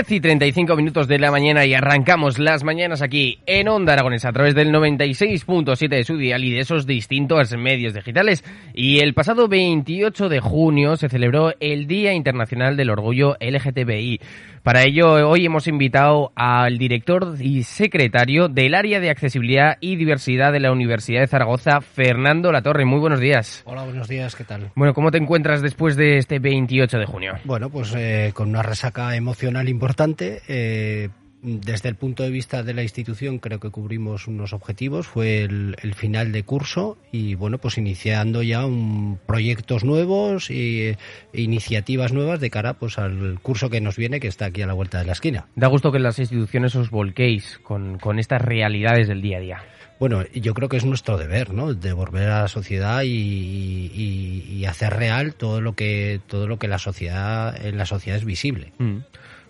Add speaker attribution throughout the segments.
Speaker 1: 10 y 35 minutos de la mañana y arrancamos las mañanas aquí en Onda Aragonesa a través del 96.7 de su dial y de esos distintos medios digitales. Y el pasado 28 de junio se celebró el Día Internacional del Orgullo LGTBI. Para ello, hoy hemos invitado al director y secretario del Área de Accesibilidad y Diversidad de la Universidad de Zaragoza, Fernando Latorre. Muy buenos días.
Speaker 2: Hola, buenos días, ¿qué tal?
Speaker 1: Bueno, ¿cómo te encuentras después de este 28 de junio?
Speaker 2: Bueno, pues eh, con una resaca emocional importante. Eh, desde el punto de vista de la institución creo que cubrimos unos objetivos, fue el, el final de curso y bueno, pues iniciando ya un, proyectos nuevos y eh, iniciativas nuevas de cara pues al curso que nos viene que está aquí a la vuelta de la esquina.
Speaker 1: Da gusto que las instituciones os volquéis con, con estas realidades del día a día.
Speaker 2: Bueno, yo creo que es nuestro deber, ¿no? Devolver a la sociedad y, y, y, hacer real todo lo que todo lo que la sociedad en la sociedad es visible.
Speaker 1: Mm.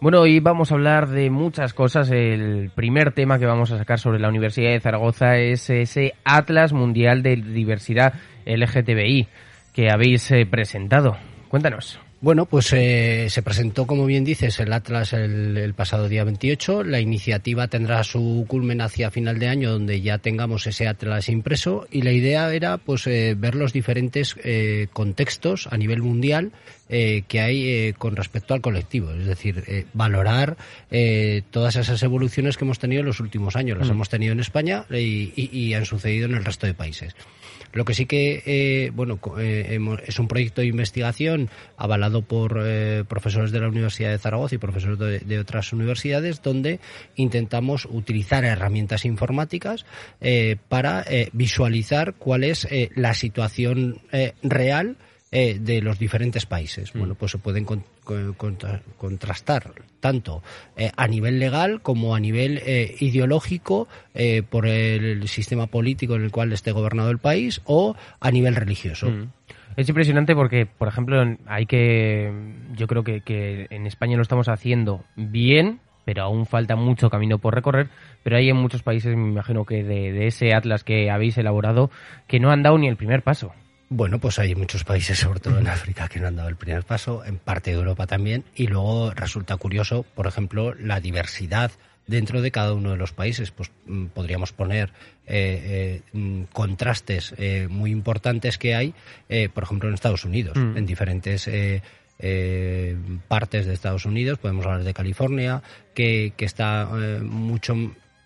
Speaker 1: Bueno, hoy vamos a hablar de muchas cosas. El primer tema que vamos a sacar sobre la Universidad de Zaragoza es ese Atlas Mundial de Diversidad LGTBI que habéis eh, presentado. Cuéntanos.
Speaker 2: Bueno, pues eh, se presentó, como bien dices, el Atlas el, el, pasado día 28. La iniciativa tendrá su culmen hacia final de año, donde ya tengamos ese Atlas impreso. Y la idea era, pues, eh, ver los diferentes eh, contextos a nivel mundial eh, que hay eh, con respecto al colectivo. Es decir, eh, valorar todas esas evoluciones que hemos tenido en los últimos años. Las mm. hemos tenido en España y, y, y, han sucedido en el resto de países. Lo que sí que, eh, bueno, eh, es un proyecto de investigación avalado por eh, profesores de la Universidad de Zaragoza y profesores de, de otras universidades, donde intentamos utilizar herramientas informáticas para visualizar cuál es la situación real eh, de los diferentes países. Mm. Bueno, pues se pueden con, con, contra, contrastar tanto eh, a nivel legal como a nivel eh, ideológico eh, por el sistema político en el cual esté gobernado el país o a nivel religioso.
Speaker 1: Mm. Es impresionante porque, por ejemplo, hay que, yo creo que, que en España lo estamos haciendo bien, pero aún falta mucho camino por recorrer. Pero hay en muchos países, me imagino que de, de ese atlas que habéis elaborado, que no han dado ni el primer paso.
Speaker 2: Bueno, pues hay muchos países, sobre todo en África, que no han dado el primer paso, en parte de Europa también, y luego resulta curioso, por ejemplo, la diversidad dentro de cada uno de los países. Pues mm, podríamos poner eh, eh, contrastes eh, muy importantes que hay, eh, por ejemplo, en Estados Unidos, mm. en diferentes eh, eh, partes de Estados Unidos, podemos hablar de California, que, que está eh, mucho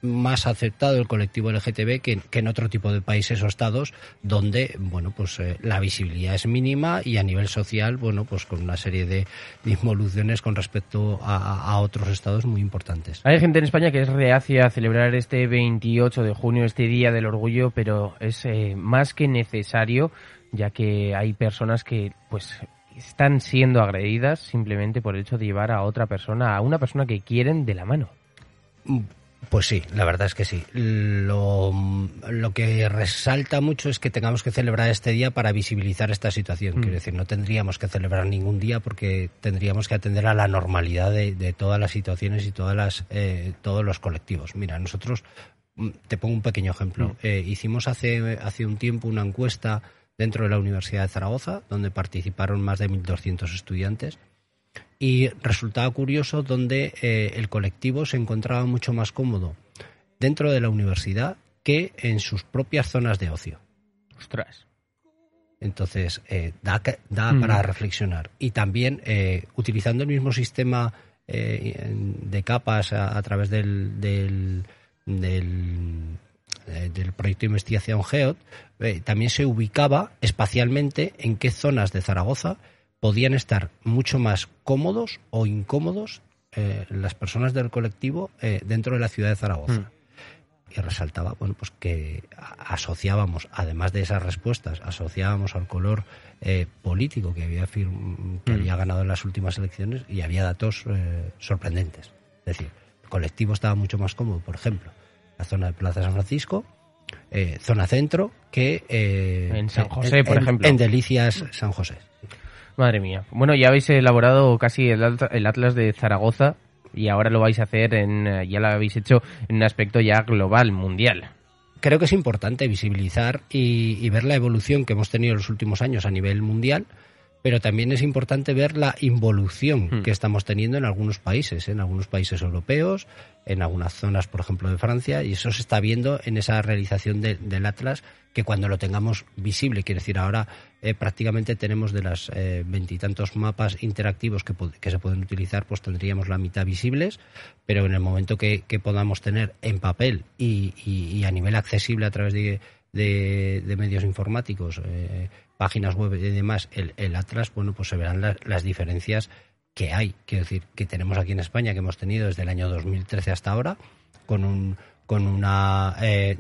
Speaker 2: más aceptado el colectivo LGTB que, que, en otro tipo de países o estados donde bueno pues eh, la visibilidad es mínima y a nivel social bueno pues con una serie de, de involuciones con respecto a, a, otros estados muy importantes.
Speaker 1: Hay gente en España que es reacia a celebrar este 28 de junio, este Día del Orgullo, pero es eh, más que necesario ya que hay personas que pues están siendo agredidas simplemente por el hecho de llevar a otra persona, a una persona que quieren de la mano.
Speaker 2: Pues sí, la verdad es que sí. Lo, lo, que resalta mucho es que tengamos que celebrar este día para visibilizar esta situación. Mm. Quiero decir, no tendríamos que celebrar ningún día porque tendríamos que atender a la normalidad de, de todas las situaciones y todas las, eh, todos los colectivos. Mira, nosotros, mm, te pongo un pequeño ejemplo. Mm. Eh, hicimos hace, hace un tiempo una encuesta dentro de la Universidad de Zaragoza, donde participaron más de 1.200 estudiantes y resultaba curioso donde eh, el colectivo se encontraba mucho más cómodo dentro de la universidad que en sus propias zonas de ocio.
Speaker 1: Ostras.
Speaker 2: Entonces, eh, da, da mm. para reflexionar. Y también, eh, utilizando el mismo sistema de capas a, a través del, del, del, del proyecto de investigación GEOT, eh, también se ubicaba espacialmente en qué zonas de Zaragoza podían estar mucho más cómodos o incómodos eh, las personas del colectivo dentro de la ciudad de Zaragoza. Mm. Y resaltaba, bueno, pues que asociábamos, además de esas respuestas, asociábamos al color político que había, que mm. había ganado en las últimas elecciones y había datos sorprendentes. Es decir, el colectivo estaba mucho más cómodo, por ejemplo, la zona de Plaza San Francisco, eh, zona centro, que
Speaker 1: eh, en San José, por ejemplo.
Speaker 2: En Delicias San José.
Speaker 1: Madre mía. Bueno, ya habéis elaborado casi el, Atlas de Zaragoza y ahora lo vais a hacer en, eh, ya lo habéis hecho en un aspecto ya global, mundial.
Speaker 2: Creo que es importante visibilizar y, ver la evolución que hemos tenido en los últimos años a nivel mundial pero también es importante ver la involución hmm. que estamos teniendo en algunos países, en algunos países europeos, en algunas zonas, por ejemplo, de Francia, y eso se está viendo en esa realización del Atlas, que cuando lo tengamos visible, quiere decir, ahora eh, prácticamente tenemos de las eh, veintitantos mapas interactivos que, que, se pueden utilizar, pues tendríamos la mitad visibles, pero en el momento que, podamos tener en papel y, a nivel accesible a través de, de, medios informáticos, eh, páginas web y demás, el, Atlas, bueno, pues se verán las diferencias que hay, quiero decir, que tenemos aquí en España, que hemos tenido desde el año 2013 hasta ahora, con un con una eh,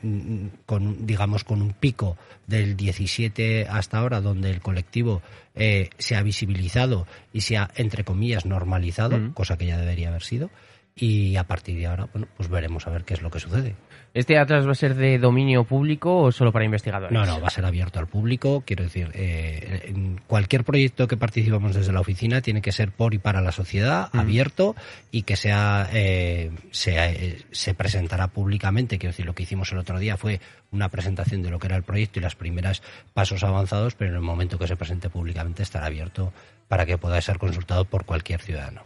Speaker 2: con digamos con un pico del 17 hasta ahora donde el colectivo eh, se ha visibilizado y se ha entre comillas normalizado mm. cosa que ya debería haber sido y a partir de ahora bueno pues veremos a ver qué es lo que sucede
Speaker 1: ¿Este Atlas va a ser de dominio público o solo para investigadores?
Speaker 2: No, no, va a ser abierto al público. Quiero decir, eh, cualquier proyecto que participamos desde la oficina tiene que ser por y para la sociedad, abierto y que sea, eh, eh, se presentará públicamente. Quiero decir, lo que hicimos el otro día fue una presentación de lo que era el proyecto y las primeras pasos avanzados, pero en el momento que se presente públicamente estará abierto para que pueda ser consultado por cualquier ciudadano.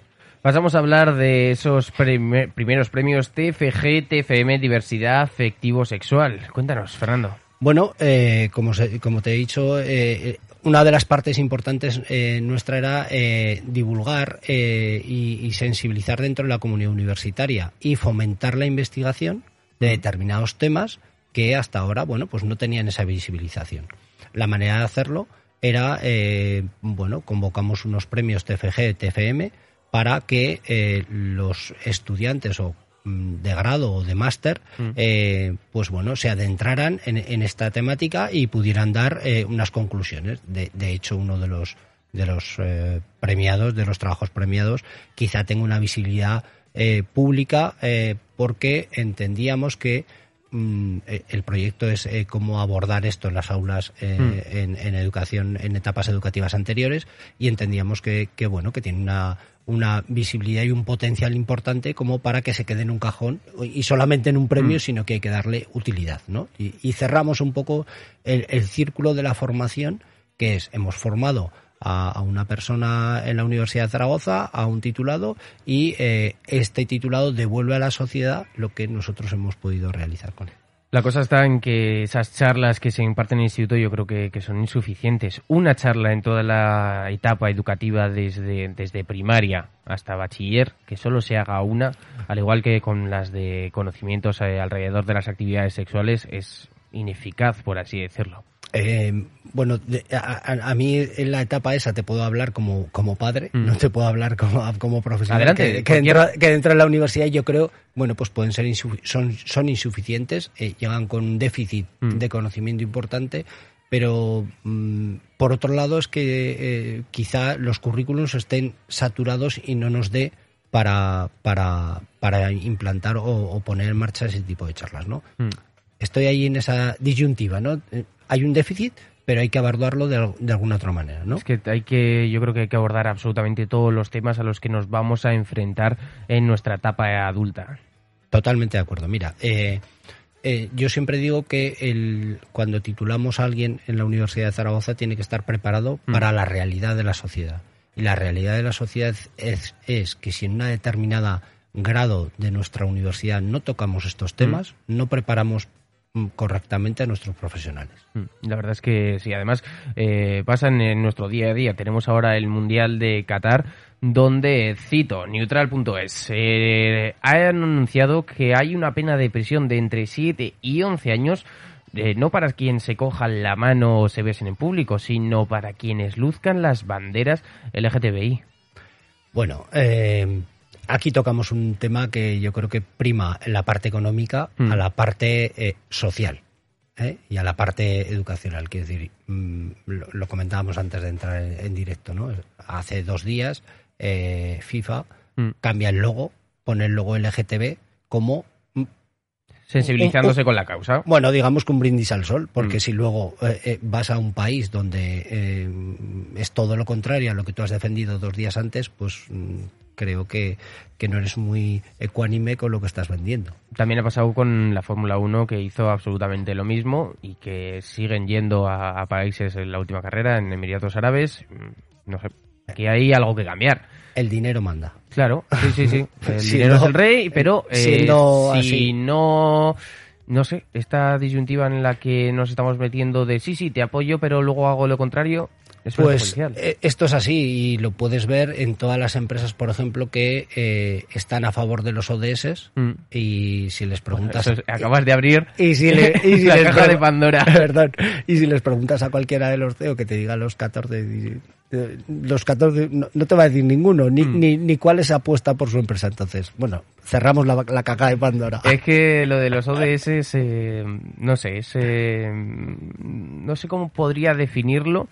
Speaker 1: Pasamos a hablar de esos primeros premios TFG, TFM, Diversidad Afectivo-Sexual. Cuéntanos, Fernando.
Speaker 2: Bueno, eh, como, como te he dicho, eh, una de las partes importantes eh, nuestra era divulgar y, sensibilizar dentro de la comunidad universitaria y fomentar la investigación de determinados temas que hasta ahora, bueno, pues no tenían esa visibilización. La manera de hacerlo era, bueno, convocamos unos premios TFG, TFM, para que eh, los estudiantes o mm, de grado o de máster, mm. eh, pues bueno, se adentraran en, esta temática y pudieran dar eh, unas conclusiones. De, de, hecho, uno de los de los premiados, de los trabajos premiados, quizá tenga una visibilidad pública porque entendíamos que el proyecto es cómo abordar esto en las aulas en, en, educación en etapas educativas anteriores y entendíamos que, que bueno que tiene una una visibilidad y un potencial importante como para que se quede en un cajón y solamente en un premio, mm. sino que hay que darle utilidad. ¿no? Y, cerramos un poco el, círculo de la formación, que es, hemos formado a, una persona en la Universidad de Zaragoza, a un titulado, y eh, este titulado devuelve a la sociedad lo que nosotros hemos podido realizar con él.
Speaker 1: La cosa está en que esas charlas que se imparten en el instituto yo creo que, son insuficientes. Una charla en toda la etapa educativa desde, desde primaria hasta bachiller, que solo se haga una, al igual que con las de conocimientos eh, alrededor de las actividades sexuales, es ineficaz, por así decirlo.
Speaker 2: Eh, bueno, a, mí en la etapa esa te puedo hablar como, como padre, mm. no te puedo hablar como, como profesional.
Speaker 1: Adelante,
Speaker 2: que, dentro, de la universidad yo creo, bueno, pues pueden ser son, son insuficientes, eh, llegan con un déficit mm. de conocimiento importante, pero mm, por otro lado es que eh, quizá los currículums estén saturados y no nos dé para, para, para implantar o, o, poner en marcha ese tipo de charlas, ¿no? Estoy ahí en esa disyuntiva, ¿no? Hay un déficit, pero hay que abordarlo de, de, alguna otra manera, ¿no?
Speaker 1: Es que hay que, yo creo que hay que abordar absolutamente todos los temas a los que nos vamos a enfrentar en nuestra etapa adulta.
Speaker 2: Totalmente de acuerdo. Mira, eh, eh, yo siempre digo que el, cuando titulamos a alguien en la Universidad de Zaragoza tiene que estar preparado mm. para la realidad de la sociedad. Y la realidad de la sociedad es, es que si en una determinada grado de nuestra universidad no tocamos estos temas, mm. no preparamos correctamente a nuestros profesionales.
Speaker 1: Mm, la verdad es que sí, además eh, pasan en nuestro día a día. Tenemos ahora el Mundial de Qatar, donde, cito, neutral.es, eh, ha anunciado que hay una pena de prisión de entre 7 y 11 años eh, no para quien se cojan la mano o se besen en público, sino para quienes luzcan las banderas LGTBI.
Speaker 2: Bueno, eh, aquí tocamos un tema que yo creo que prima la parte económica a la parte eh, social y a la parte educacional. Quiero decir, mm, lo, comentábamos antes de entrar en, directo, ¿no? Hace dos días FIFA mm. cambia el logo, pone el logo LGTB como
Speaker 1: sensibilizándose con la causa.
Speaker 2: Bueno, digamos que un brindis al sol, porque mm. si luego eh, eh, vas a un país donde eh, es todo lo contrario a lo que tú has defendido dos días antes, pues mm, creo que, que, no eres muy ecuánime con lo que estás vendiendo.
Speaker 1: También ha pasado con la Fórmula 1 que hizo absolutamente lo mismo y que siguen yendo a, a países en la última carrera, en Emiratos Árabes. Mm, no sé, aquí hay algo que cambiar
Speaker 2: el dinero manda.
Speaker 1: Claro, sí, sí, sí. El dinero es el rey, pero eh, si no, no sé, esta disyuntiva en la que nos estamos metiendo de sí, sí, te apoyo, pero luego hago lo contrario,
Speaker 2: pues eh, esto es así y lo puedes ver en todas las empresas, por ejemplo, que eh, están a favor de los ODS mm. y si les preguntas...
Speaker 1: acabas de abrir
Speaker 2: y si,
Speaker 1: le, y si la caja de Pandora.
Speaker 2: Perdón. Y si les preguntas a cualquiera de los CEO que te diga los 14... Los 14 no, te va a decir ninguno, ni, mm. ni, ni, cuál es apuesta por su empresa. Entonces, bueno, cerramos la, la caja de Pandora.
Speaker 1: Es que lo de los ODS, eh, no sé, no sé cómo podría definirlo,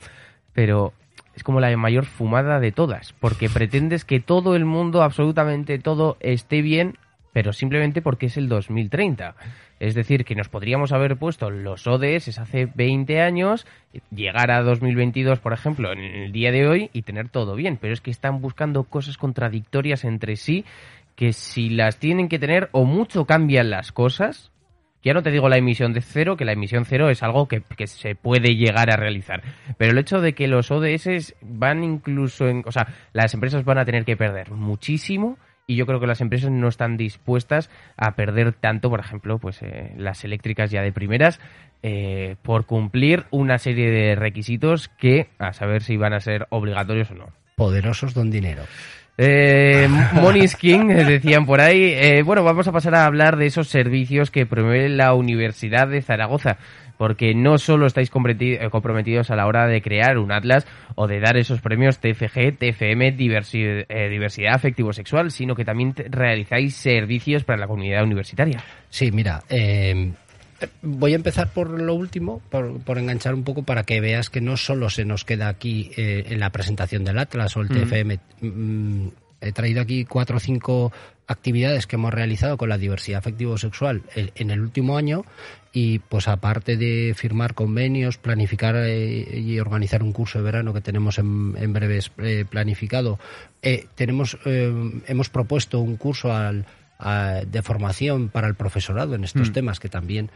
Speaker 1: pero es como la mayor fumada de todas, porque pretendes que todo el mundo, absolutamente todo, esté bien, pero simplemente porque es el 2030. Es decir, que nos podríamos haber puesto los ODS hace 20 años, llegar a 2022, por ejemplo, en el día de hoy y tener todo bien, pero es que están buscando cosas contradictorias entre sí que si las tienen que tener o mucho cambian las cosas ya no te digo la emisión de cero, que la emisión cero es algo que, se puede llegar a realizar. Pero el hecho de que los ODS van incluso en... O sea, las empresas van a tener que perder muchísimo y yo creo que las empresas no están dispuestas a perder tanto, por ejemplo, pues eh, las eléctricas ya de primeras, eh, por cumplir una serie de requisitos que a saber si van a ser obligatorios o no.
Speaker 2: Poderosos don dinero.
Speaker 1: Eh, Money's King, eh, decían por ahí. Eh, bueno, vamos a pasar a hablar de esos servicios que promueve la Universidad de Zaragoza, porque no solo estáis eh, comprometidos a la hora de crear un atlas o de dar esos premios TFG, TFM, diversidad afectivo-sexual, sino que también realizáis servicios para la comunidad universitaria.
Speaker 2: Sí, mira, eh, Voy a empezar por lo último, por, enganchar un poco para que veas que no solo se nos queda aquí eh, en la presentación del Atlas o el TFM. Mm, he traído aquí cuatro o cinco actividades que hemos realizado con la diversidad afectivo-sexual en el último año y pues aparte de firmar convenios, planificar eh, y organizar un curso de verano que tenemos en, en breves eh, planificado, tenemos hemos propuesto un curso al de formación para el profesorado en estos mm. temas que también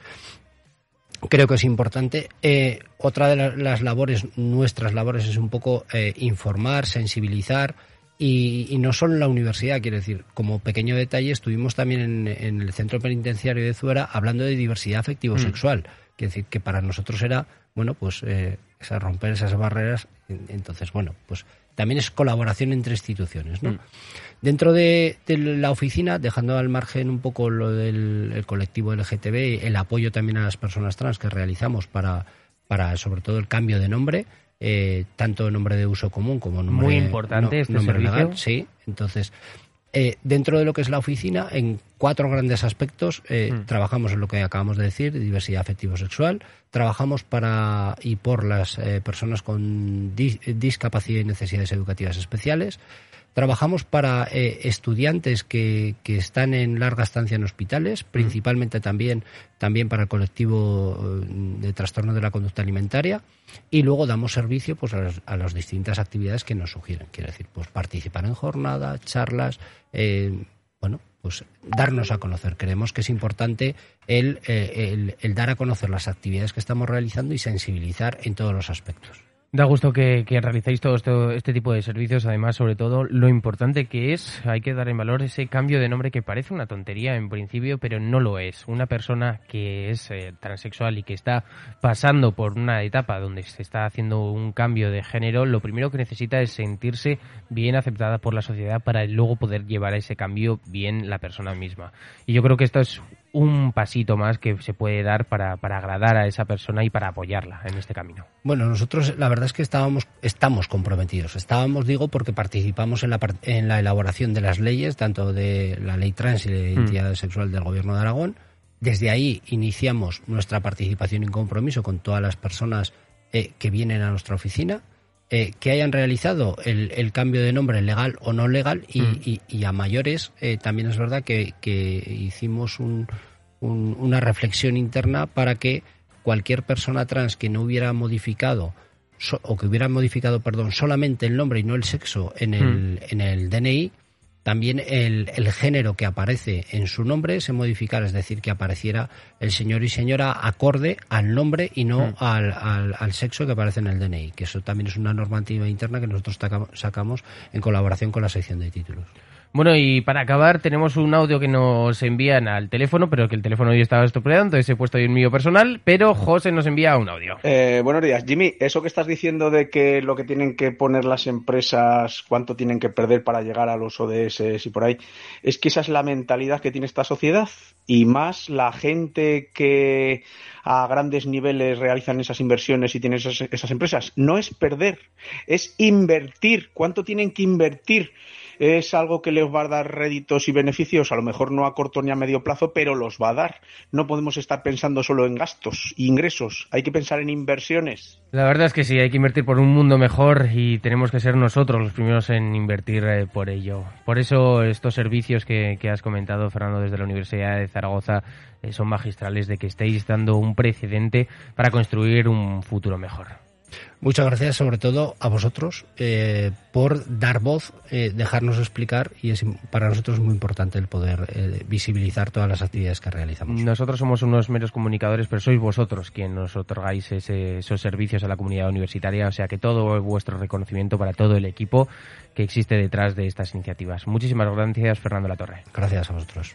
Speaker 2: creo que es importante. Eh, otra de las labores, nuestras labores, es un poco eh, informar, sensibilizar. Y, no solo en la universidad, quiero decir, como pequeño detalle, estuvimos también en, el centro penitenciario de Zuera hablando de diversidad afectivo-sexual. Mm. Quiero decir, que para nosotros era, bueno, pues eh, romper esas barreras. Entonces, bueno, pues también es colaboración entre instituciones, ¿no? Mm. Dentro de, la oficina, dejando al margen un poco lo del colectivo LGTB, el apoyo también a las personas trans que realizamos para, para sobre todo el cambio de nombre, eh, tanto nombre de uso común como nombre,
Speaker 1: Muy importante este
Speaker 2: nombre
Speaker 1: servicio.
Speaker 2: legal. Sí, entonces eh, dentro de lo que es la oficina, en cuatro grandes aspectos, eh, mm. trabajamos en lo que acabamos de decir, diversidad afectivo-sexual, trabajamos para y por las eh, personas con discapacidad y necesidades educativas especiales, Trabajamos para eh, estudiantes que, que, están en larga estancia en hospitales, principalmente también, también para el colectivo eh, de trastornos de la conducta alimentaria, y luego damos servicio pues, a, las distintas actividades que nos sugieren. Quiero decir, pues participar en jornadas, charlas, eh, bueno, pues darnos a conocer. Creemos que es importante el, el dar a conocer las actividades que estamos realizando y sensibilizar en todos los aspectos.
Speaker 1: Da gusto que, que realicéis todo este tipo de servicios, además, sobre todo, lo importante que es, hay que dar en valor ese cambio de nombre que parece una tontería en principio, pero no lo es. Una persona que es eh, transexual y que está pasando por una etapa donde se está haciendo un cambio de género, lo primero que necesita es sentirse bien aceptada por la sociedad para luego poder llevar a ese cambio bien la persona misma. Y yo creo que esto es un pasito más que se puede dar para, para, agradar a esa persona y para apoyarla en este camino.
Speaker 2: Bueno, nosotros la verdad es que estábamos, estamos comprometidos. Estábamos, digo, porque participamos en la, en la elaboración de las leyes, tanto de la ley trans y de mm. identidad sexual del Gobierno de Aragón. Desde ahí iniciamos nuestra participación y compromiso con todas las personas eh, que vienen a nuestra oficina eh, que hayan realizado el, cambio de nombre legal o no legal y, mm. a mayores eh, también es verdad que, hicimos una reflexión interna para que cualquier persona trans que no hubiera modificado o que hubiera modificado, perdón, solamente el nombre y no el sexo en el, mm. en el DNI, también el, género que aparece en su nombre se modificara, es decir, que apareciera el señor y señora acorde al nombre y no mm. al, al, sexo que aparece en el DNI, que eso también es una normativa interna que nosotros sacamos en colaboración con la sección de títulos.
Speaker 1: Bueno, y para acabar, tenemos un audio que nos envían al teléfono, pero que el teléfono hoy estaba estropeado, entonces he puesto ahí el mío personal, pero José nos envía un audio.
Speaker 3: Eh, buenos días, Jimmy. Eso que estás diciendo de que lo que tienen que poner las empresas, cuánto tienen que perder para llegar a los ODS y por ahí, es que esa es la mentalidad que tiene esta sociedad y más la gente que a grandes niveles realizan esas inversiones y tienen esas, esas empresas. No es perder, es invertir. ¿Cuánto tienen que invertir? Es algo que les va a dar réditos y beneficios, a lo mejor no a corto ni a medio plazo, pero los va a dar. No podemos estar pensando solo en gastos e ingresos, hay que pensar en inversiones.
Speaker 1: La verdad es que sí, hay que invertir por un mundo mejor y tenemos que ser nosotros los primeros en invertir eh, por ello. Por eso estos servicios que, has comentado, Fernando, desde la Universidad de Zaragoza, eh, son magistrales de que estéis dando un precedente para construir un futuro mejor.
Speaker 2: Muchas gracias sobre todo a vosotros eh, por dar voz, eh, dejarnos explicar y es para nosotros muy importante el poder eh, visibilizar todas las actividades que realizamos.
Speaker 1: Nosotros somos unos meros comunicadores, pero sois vosotros quienes nos otorgáis esos servicios a la comunidad universitaria, o sea que todo vuestro reconocimiento para todo el equipo que existe detrás de estas iniciativas. Muchísimas gracias, Fernando Latorre.
Speaker 2: Gracias a vosotros.